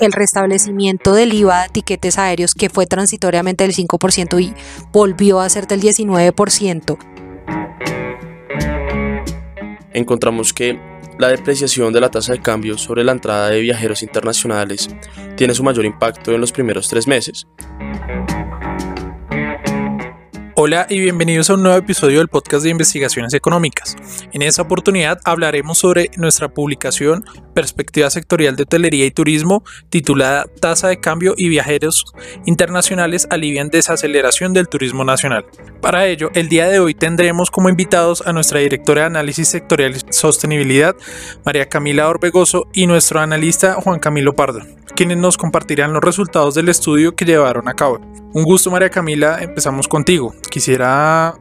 el restablecimiento del IVA de tiquetes aéreos que fue transitoriamente del 5% y volvió a ser del 19%. Encontramos que la depreciación de la tasa de cambio sobre la entrada de viajeros internacionales tiene su mayor impacto en los primeros tres meses, Hola y bienvenidos a un nuevo episodio del podcast de investigaciones económicas. En esta oportunidad hablaremos sobre nuestra publicación Perspectiva Sectorial de Hotelería y Turismo titulada Tasa de cambio y viajeros internacionales alivian desaceleración del turismo nacional. Para ello, el día de hoy tendremos como invitados a nuestra directora de Análisis Sectorial y Sostenibilidad, María Camila Orbegoso, y nuestro analista Juan Camilo Pardo, quienes nos compartirán los resultados del estudio que llevaron a cabo. Un gusto María Camila, empezamos contigo. Quisiera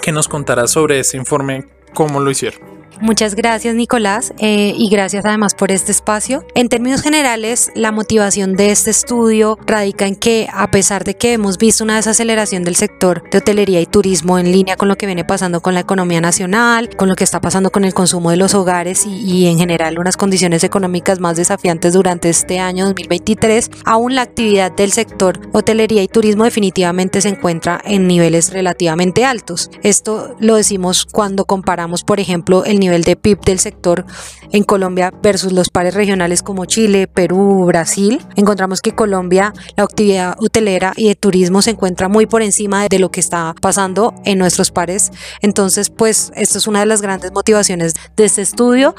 que nos contaras sobre ese informe, cómo lo hicieron. Muchas gracias Nicolás eh, y gracias además por este espacio. En términos generales, la motivación de este estudio radica en que a pesar de que hemos visto una desaceleración del sector de hotelería y turismo en línea con lo que viene pasando con la economía nacional, con lo que está pasando con el consumo de los hogares y, y en general unas condiciones económicas más desafiantes durante este año 2023, aún la actividad del sector hotelería y turismo definitivamente se encuentra en niveles relativamente altos. Esto lo decimos cuando comparamos, por ejemplo, el nivel de PIB del sector en Colombia versus los pares regionales como Chile, Perú, Brasil, encontramos que Colombia, la actividad hotelera y de turismo se encuentra muy por encima de lo que está pasando en nuestros pares. Entonces, pues, esto es una de las grandes motivaciones de este estudio.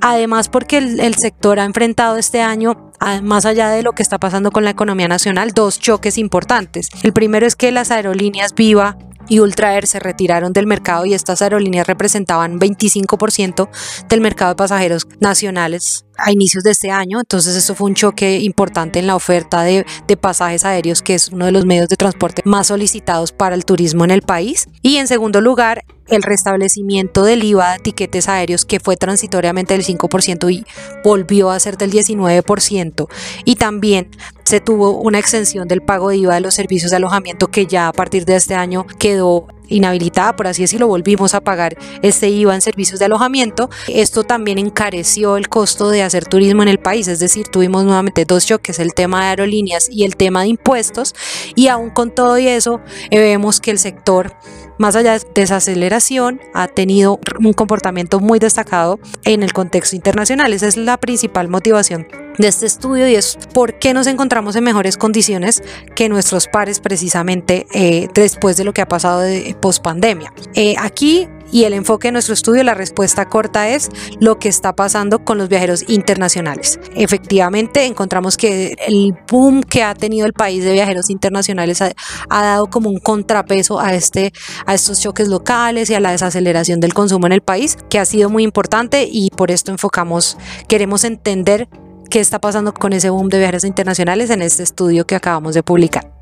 Además, porque el sector ha enfrentado este año más allá de lo que está pasando con la economía nacional, dos choques importantes. El primero es que las aerolíneas Viva y Ultra Air se retiraron del mercado y estas aerolíneas representaban 25% del mercado de pasajeros nacionales a inicios de este año. Entonces eso fue un choque importante en la oferta de, de, pasajes aéreos, que es uno de los medios de transporte más solicitados para el turismo en el país. Y en segundo lugar, el restablecimiento del IVA de tiquetes aéreos que fue transitoriamente del 5% y volvió a ser del 19% y también se tuvo una extensión del pago de IVA de los servicios de alojamiento que ya a partir de este año quedó inhabilitada, por así decirlo, volvimos a pagar este IVA en servicios de alojamiento. Esto también encareció el costo de hacer turismo en el país, es decir, tuvimos nuevamente dos choques, el tema de aerolíneas y el tema de impuestos, y aún con todo y eso, eh, vemos que el sector más allá de desaceleración, ha tenido un comportamiento muy destacado en el contexto internacional. Esa es la principal motivación de este estudio y es por qué nos encontramos en mejores condiciones que nuestros pares precisamente eh, después de lo que ha pasado de post pandemia. Eh, aquí y el enfoque de nuestro estudio, la respuesta corta es lo que está pasando con los viajeros internacionales. Efectivamente, encontramos que el boom que ha tenido el país de viajeros internacionales ha, ha, dado como un contrapeso a, este, a estos choques locales y a la desaceleración del consumo en el país, que ha sido muy importante y por esto enfocamos, queremos entender qué está pasando con ese boom de viajeros internacionales en este estudio que acabamos de publicar.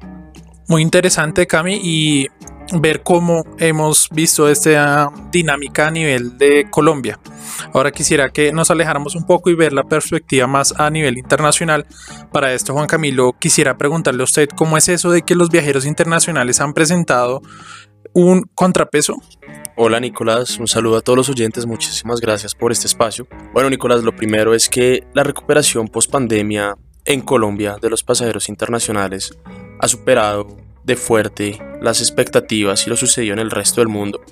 Muy interesante, Cami, y ver cómo hemos visto esta dinámica a nivel de Colombia. Ahora quisiera que nos alejáramos un poco y ver la perspectiva más a nivel internacional. Para esto, Juan Camilo, quisiera preguntarle a usted cómo es eso de que los viajeros internacionales han presentado un contrapeso. Hola Nicolás, un saludo a todos los oyentes, muchísimas gracias por este espacio. Bueno Nicolás, lo primero es que la recuperación post pandemia en Colombia de los pasajeros internacionales ha superado de fuerte las expectativas y lo sucedió en el resto del mundo.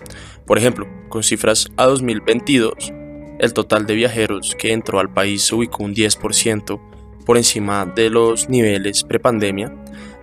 Por ejemplo, con cifras a 2022, el total de viajeros que entró al país se ubicó un 10% por encima de los niveles prepandemia,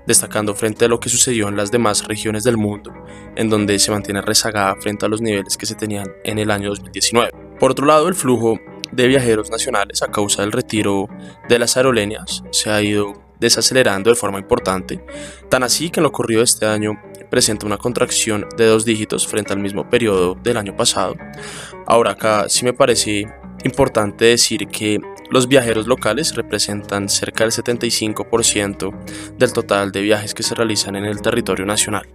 destacando frente a lo que sucedió en las demás regiones del mundo, en donde se mantiene rezagada frente a los niveles que se tenían en el año 2019. Por otro lado, el flujo de viajeros nacionales a causa del retiro de las aerolíneas se ha ido desacelerando de forma importante, tan así que en lo corrido de este año presenta una contracción de dos dígitos frente al mismo periodo del año pasado. Ahora acá sí me parece importante decir que los viajeros locales representan cerca del 75% del total de viajes que se realizan en el territorio nacional.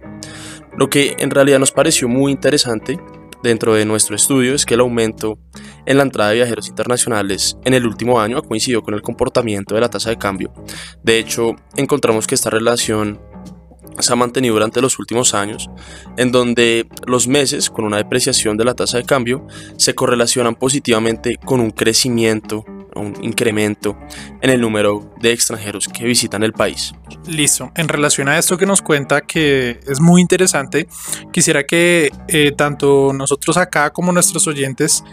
Lo que en realidad nos pareció muy interesante dentro de nuestro estudio es que el aumento en la entrada de viajeros internacionales en el último año ha coincidido con el comportamiento de la tasa de cambio. De hecho, encontramos que esta relación se ha mantenido durante los últimos años, en donde los meses con una depreciación de la tasa de cambio se correlacionan positivamente con un crecimiento un incremento en el número de extranjeros que visitan el país. Listo. En relación a esto que nos cuenta, que es muy interesante, quisiera que eh, tanto nosotros acá como nuestros oyentes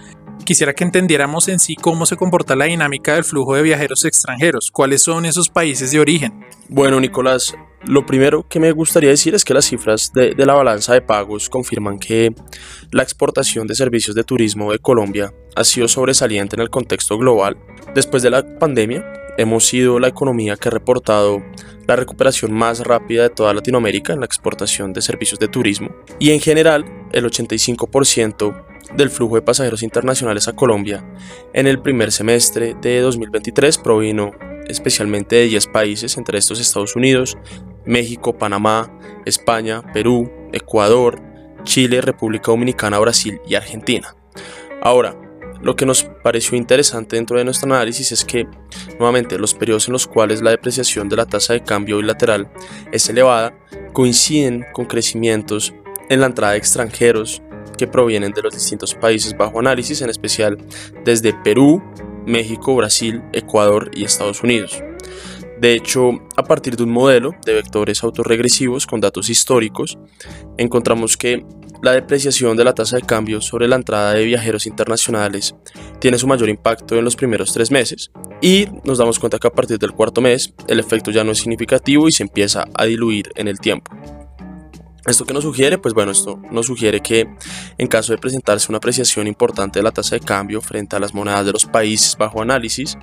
quisiera que entendiéramos en sí cómo se comporta la dinámica del flujo de viajeros extranjeros, cuáles son esos países de origen. Bueno, Nicolás, lo primero que me gustaría decir es que las cifras de, la balanza de pagos confirman que la exportación de servicios de turismo de Colombia ha sido sobresaliente en el contexto global. Después de la pandemia, hemos sido la economía que ha reportado la recuperación más rápida de toda Latinoamérica en la exportación de servicios de turismo y en general el 85% del flujo de pasajeros internacionales a Colombia en el primer semestre de 2023 provino especialmente de 10 países, entre estos Estados Unidos, México, Panamá, España, Perú, Ecuador, Chile, República Dominicana, Brasil y Argentina. Ahora, lo que nos pareció interesante dentro de nuestro análisis es que, nuevamente, los periodos en los cuales la depreciación de la tasa de cambio bilateral es elevada coinciden con crecimientos en la entrada de extranjeros que provienen de los distintos países bajo análisis, en especial desde Perú, México, Brasil, Ecuador y Estados Unidos. De hecho, a partir de un modelo de vectores autorregresivos con datos históricos, encontramos que la depreciación de la tasa de cambio sobre la entrada de viajeros internacionales tiene su mayor impacto en los primeros tres meses y nos damos cuenta que a partir del cuarto mes el efecto ya no es significativo y se empieza a diluir en el tiempo. ¿Esto que nos sugiere? Pues bueno, esto nos sugiere que en caso de presentarse una apreciación importante de la tasa de cambio frente a las monedas de los países bajo análisis,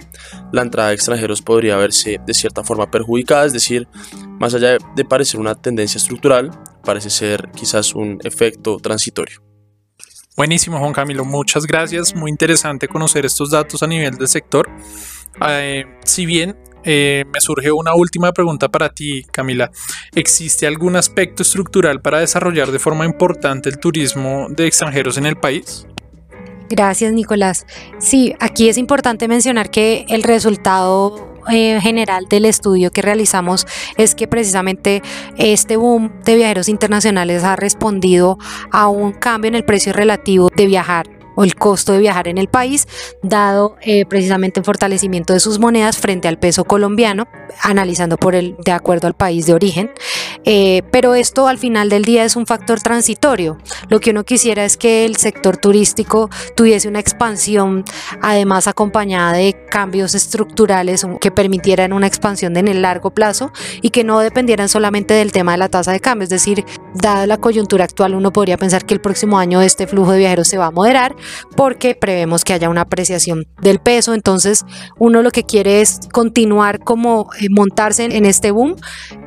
la entrada de extranjeros podría verse de cierta forma perjudicada, es decir, más allá de parecer una tendencia estructural, parece ser quizás un efecto transitorio. Buenísimo, Juan Camilo, muchas gracias. Muy interesante conocer estos datos a nivel del sector. Eh, si bien eh, me surge una última pregunta para ti, Camila. ¿Existe algún aspecto estructural para desarrollar de forma importante el turismo de extranjeros en el país? Gracias, Nicolás. Sí, aquí es importante mencionar que el resultado eh, general del estudio que realizamos es que precisamente este boom de viajeros internacionales ha respondido a un cambio en el precio relativo de viajar o el costo de viajar en el país, dado eh, precisamente el fortalecimiento de sus monedas frente al peso colombiano, analizando por el de acuerdo al país de origen. Eh, pero esto al final del día es un factor transitorio. Lo que uno quisiera es que el sector turístico tuviese una expansión, además acompañada de cambios estructurales que permitieran una expansión en el largo plazo y que no dependieran solamente del tema de la tasa de cambio. Es decir, dada la coyuntura actual, uno podría pensar que el próximo año este flujo de viajeros se va a moderar porque prevemos que haya una apreciación del peso. Entonces, uno lo que quiere es continuar como eh, montarse en este boom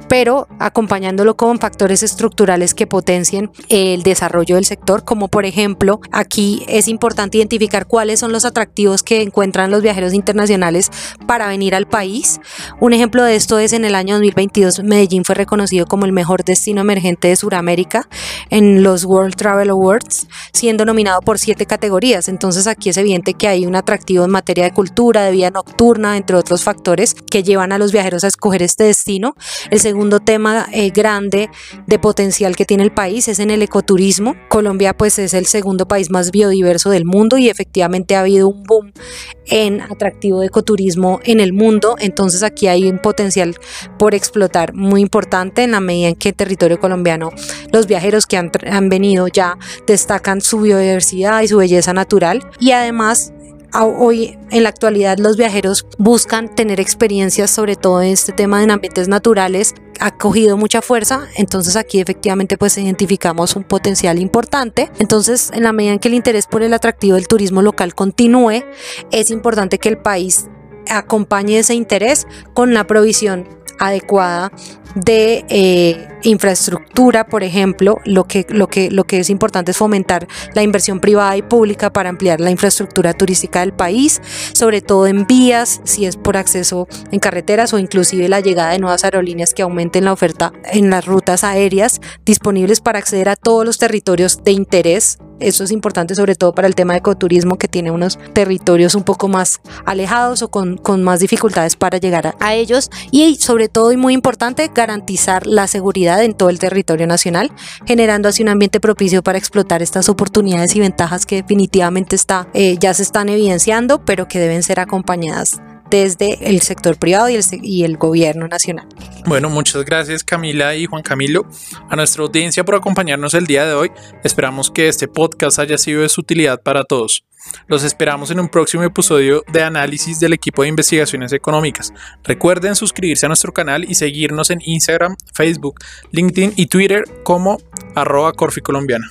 pero acompañándolo con factores estructurales que potencien el desarrollo del sector, como por ejemplo, aquí es importante identificar cuáles son los atractivos que encuentran los viajeros internacionales para venir al país. Un ejemplo de esto es en el año 2022 Medellín fue reconocido como el mejor destino emergente de Sudamérica en los World Travel Awards, siendo nominado por siete categorías. Entonces aquí es evidente que hay un atractivo en materia de cultura, de vida nocturna, entre otros factores que llevan a los viajeros a escoger este destino. El segundo tema eh, grande de potencial que tiene el país es en el ecoturismo. Colombia pues es el segundo país más biodiverso del mundo y efectivamente ha habido un boom en atractivo de ecoturismo en el mundo. Entonces aquí hay un potencial por explotar muy importante en la medida en que el territorio colombiano, los viajeros que han, han venido ya destacan su biodiversidad y su belleza natural y además hoy en la actualidad los viajeros buscan tener experiencias sobre todo en este tema en ambientes naturales ha cogido mucha fuerza entonces aquí efectivamente pues identificamos un potencial importante. Entonces en la medida en que el interés por el atractivo del turismo local continúe es importante que el país acompañe ese interés con la provisión adecuada de eh, infraestructura, por ejemplo, lo que, lo, que, lo que es importante es fomentar la inversión privada y pública para ampliar la infraestructura turística del país, sobre todo en vías, si es por acceso en carreteras o inclusive la llegada de nuevas aerolíneas que aumenten la oferta en las rutas aéreas disponibles para acceder a todos los territorios de interés eso es importante sobre todo para el tema de ecoturismo que tiene unos territorios un poco más alejados o con, más dificultades para llegar a, ellos. Y sobre todo y muy importante, garantizar la seguridad en todo el territorio nacional, generando así un ambiente propicio para explotar estas oportunidades y ventajas que definitivamente está, eh, ya se están evidenciando, pero que deben ser acompañadas desde el sector privado y el, gobierno nacional. Bueno, muchas gracias Camila y Juan Camilo a nuestra audiencia por acompañarnos el día de hoy. Esperamos que este podcast haya sido de su utilidad para todos. Los esperamos en un próximo episodio de análisis del equipo de investigaciones económicas. Recuerden suscribirse a nuestro canal y seguirnos en Instagram, Facebook, LinkedIn y Twitter como arroba Corfi Colombiana.